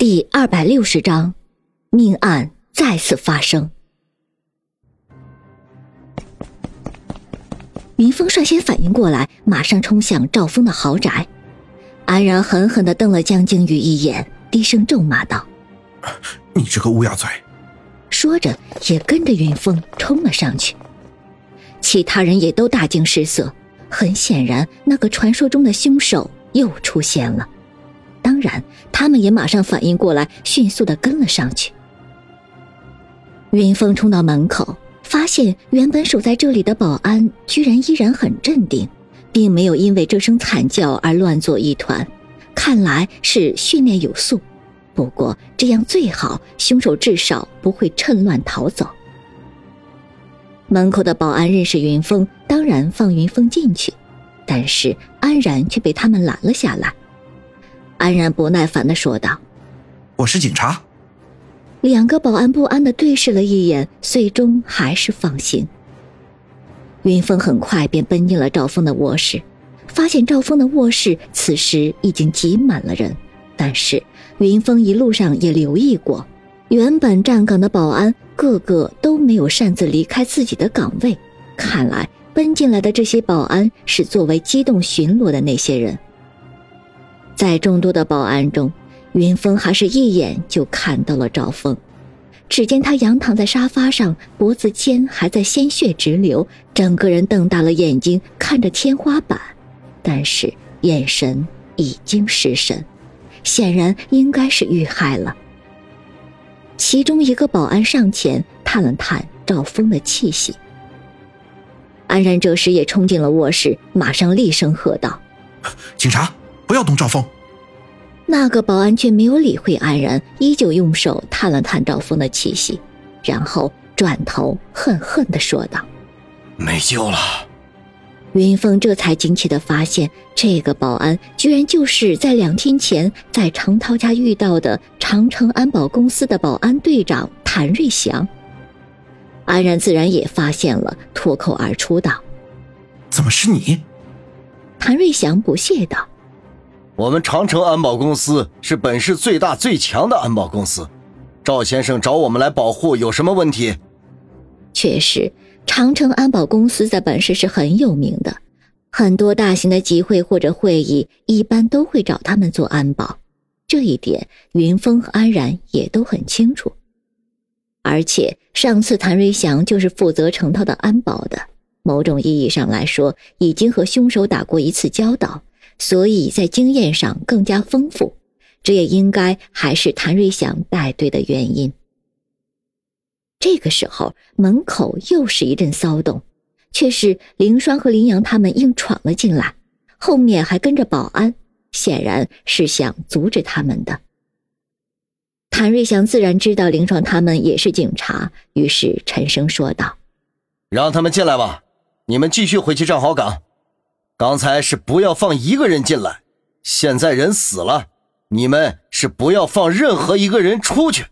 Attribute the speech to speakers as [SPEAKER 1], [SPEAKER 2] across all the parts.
[SPEAKER 1] 第二百六十章，命案再次发生。云峰率先反应过来，马上冲向赵峰的豪宅。安然狠狠的瞪了江靖宇一眼，低声咒骂道：“
[SPEAKER 2] 你这个乌鸦嘴！”
[SPEAKER 1] 说着，也跟着云峰冲了上去。其他人也都大惊失色，很显然，那个传说中的凶手又出现了。然，他们也马上反应过来，迅速的跟了上去。云峰冲到门口，发现原本守在这里的保安居然依然很镇定，并没有因为这声惨叫而乱作一团，看来是训练有素。不过这样最好，凶手至少不会趁乱逃走。门口的保安认识云峰，当然放云峰进去，但是安然却被他们拦了下来。安然不耐烦的说道：“
[SPEAKER 2] 我是警察。”
[SPEAKER 1] 两个保安不安的对视了一眼，最终还是放行。云峰很快便奔进了赵峰的卧室，发现赵峰的卧室此时已经挤满了人。但是云峰一路上也留意过，原本站岗的保安个个都没有擅自离开自己的岗位，看来奔进来的这些保安是作为机动巡逻的那些人。在众多的保安中，云峰还是一眼就看到了赵峰。只见他仰躺在沙发上，脖子间还在鲜血直流，整个人瞪大了眼睛看着天花板，但是眼神已经失神，显然应该是遇害了。其中一个保安上前探了探赵峰的气息，安然这时也冲进了卧室，马上厉声喝道：“
[SPEAKER 2] 警察！”不要动赵峰。
[SPEAKER 1] 那个保安却没有理会安然，依旧用手探了探赵峰的气息，然后转头恨恨的说道：“
[SPEAKER 3] 没救了。”
[SPEAKER 1] 云峰这才惊奇的发现，这个保安居然就是在两天前在程涛家遇到的长城安保公司的保安队长谭瑞祥。安然自然也发现了，脱口而出道：“
[SPEAKER 2] 怎么是你？”
[SPEAKER 1] 谭瑞祥不屑道。
[SPEAKER 3] 我们长城安保公司是本市最大最强的安保公司，赵先生找我们来保护有什么问题？
[SPEAKER 1] 确实，长城安保公司在本市是很有名的，很多大型的集会或者会议一般都会找他们做安保，这一点云峰和安然也都很清楚。而且上次谭瑞祥就是负责成套的安保的，某种意义上来说，已经和凶手打过一次交道。所以在经验上更加丰富，这也应该还是谭瑞祥带队的原因。这个时候，门口又是一阵骚动，却是凌霜和林阳他们硬闯了进来，后面还跟着保安，显然是想阻止他们的。谭瑞祥自然知道凌霜他们也是警察，于是沉声说道：“
[SPEAKER 3] 让他们进来吧，你们继续回去站好岗。”刚才是不要放一个人进来，现在人死了，你们是不要放任何一个人出去。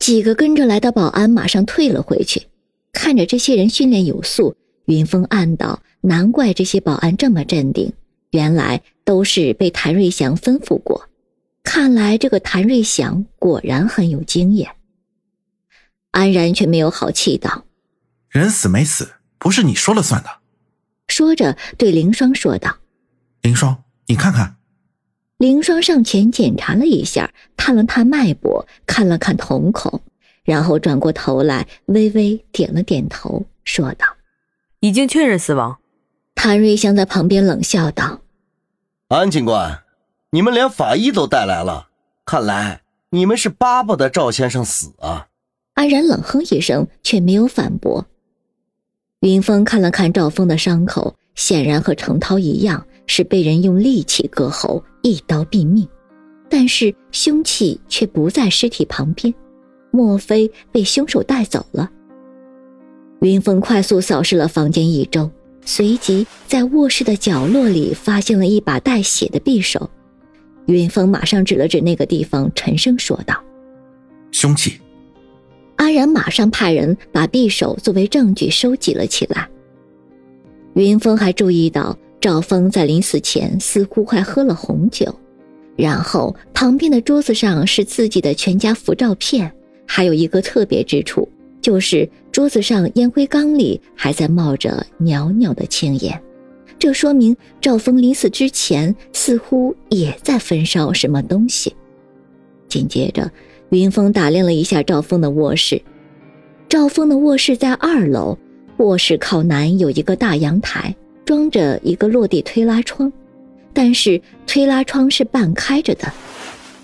[SPEAKER 1] 几个跟着来的保安马上退了回去，看着这些人训练有素，云峰暗道：难怪这些保安这么镇定，原来都是被谭瑞祥吩咐过。看来这个谭瑞祥果然很有经验。安然却没有好气道：“
[SPEAKER 2] 人死没死，不是你说了算的。”
[SPEAKER 1] 说着，对凌霜说道：“
[SPEAKER 2] 凌霜，你看看。”
[SPEAKER 1] 凌霜上前检查了一下，探了探脉搏，看了看瞳孔，然后转过头来，微微点了点头，说道：“
[SPEAKER 4] 已经确认死亡。”
[SPEAKER 1] 谭瑞香在旁边冷笑道：“
[SPEAKER 3] 安警官，你们连法医都带来了，看来你们是巴不得赵先生死啊！”
[SPEAKER 1] 安然冷哼一声，却没有反驳。云峰看了看赵峰的伤口，显然和程涛一样，是被人用利器割喉，一刀毙命。但是凶器却不在尸体旁边，莫非被凶手带走了？云峰快速扫视了房间一周，随即在卧室的角落里发现了一把带血的匕首。云峰马上指了指那个地方，沉声说道：“
[SPEAKER 2] 凶器。”
[SPEAKER 1] 安然马上派人把匕首作为证据收集了起来。云峰还注意到赵峰在临死前似乎还喝了红酒，然后旁边的桌子上是自己的全家福照片，还有一个特别之处，就是桌子上烟灰缸里还在冒着袅袅的青烟，这说明赵峰临死之前似乎也在焚烧什么东西。紧接着，云峰打量了一下赵峰的卧室，赵峰的卧室在二楼，卧室靠南有一个大阳台，装着一个落地推拉窗。但是推拉窗是半开着的，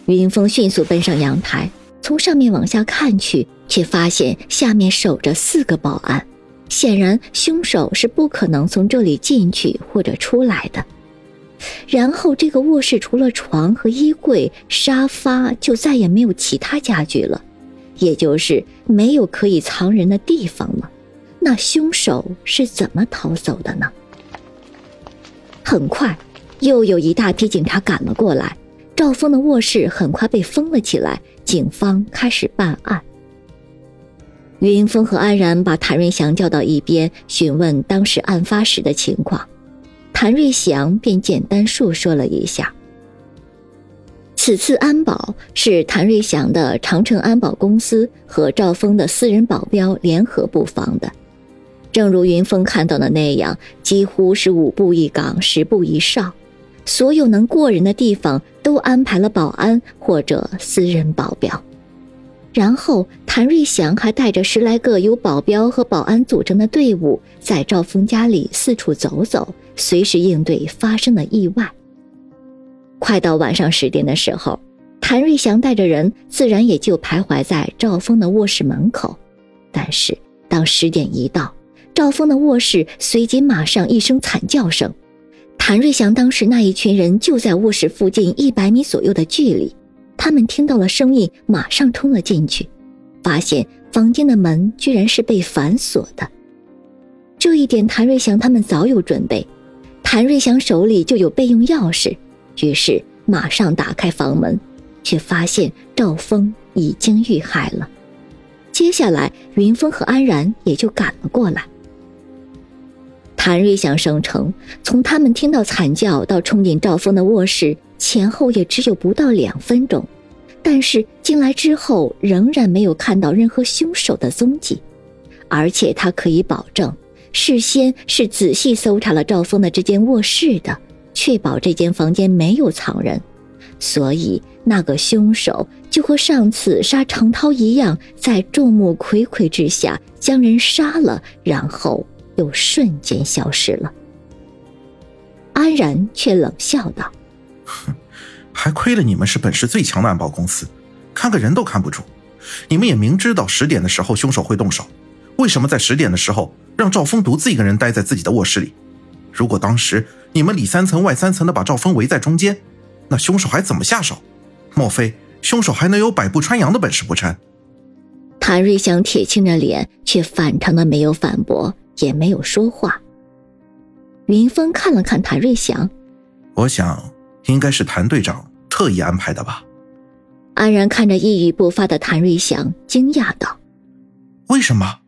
[SPEAKER 1] 云峰迅速奔上阳台，从上面往下看去，却发现下面守着四个保安，显然凶手是不可能从这里进去或者出来的。然后这个卧室除了床和衣柜、沙发，就再也没有其他家具了，也就是没有可以藏人的地方了。那凶手是怎么逃走的呢？很快。又有一大批警察赶了过来，赵峰的卧室很快被封了起来。警方开始办案。云峰和安然把谭瑞祥叫到一边，询问当时案发时的情况。谭瑞祥便简单述说了一下。此次安保是谭瑞祥的长城安保公司和赵峰的私人保镖联合布防的。正如云峰看到的那样，几乎是五步一岗，十步一哨。所有能过人的地方都安排了保安或者私人保镖，然后谭瑞祥还带着十来个由保镖和保安组成的队伍，在赵峰家里四处走走，随时应对发生的意外。快到晚上十点的时候，谭瑞祥带着人自然也就徘徊在赵峰的卧室门口。但是当十点一到，赵峰的卧室随即马上一声惨叫声。谭瑞祥当时那一群人就在卧室附近一百米左右的距离，他们听到了声音，马上冲了进去，发现房间的门居然是被反锁的。这一点谭瑞祥他们早有准备，谭瑞祥手里就有备用钥匙，于是马上打开房门，却发现赵峰已经遇害了。接下来，云峰和安然也就赶了过来。谭瑞祥声称，从他们听到惨叫到冲进赵峰的卧室，前后也只有不到两分钟。但是进来之后，仍然没有看到任何凶手的踪迹，而且他可以保证，事先是仔细搜查了赵峰的这间卧室的，确保这间房间没有藏人。所以，那个凶手就和上次杀程涛一样，在众目睽睽之下将人杀了，然后。又瞬间消失了。安然却冷笑道：“
[SPEAKER 2] 哼，还亏了你们是本市最强的安保公司，看个人都看不住。你们也明知道十点的时候凶手会动手，为什么在十点的时候让赵峰独自一个人待在自己的卧室里？如果当时你们里三层外三层的把赵峰围在中间，那凶手还怎么下手？莫非凶手还能有百步穿杨的本事不成？”
[SPEAKER 1] 谭瑞祥铁青着脸，却反常的没有反驳。也没有说话。云峰看了看谭瑞祥，
[SPEAKER 2] 我想应该是谭队长特意安排的吧。
[SPEAKER 1] 安然看着一语不发的谭瑞祥，惊讶道：“
[SPEAKER 2] 为什么？”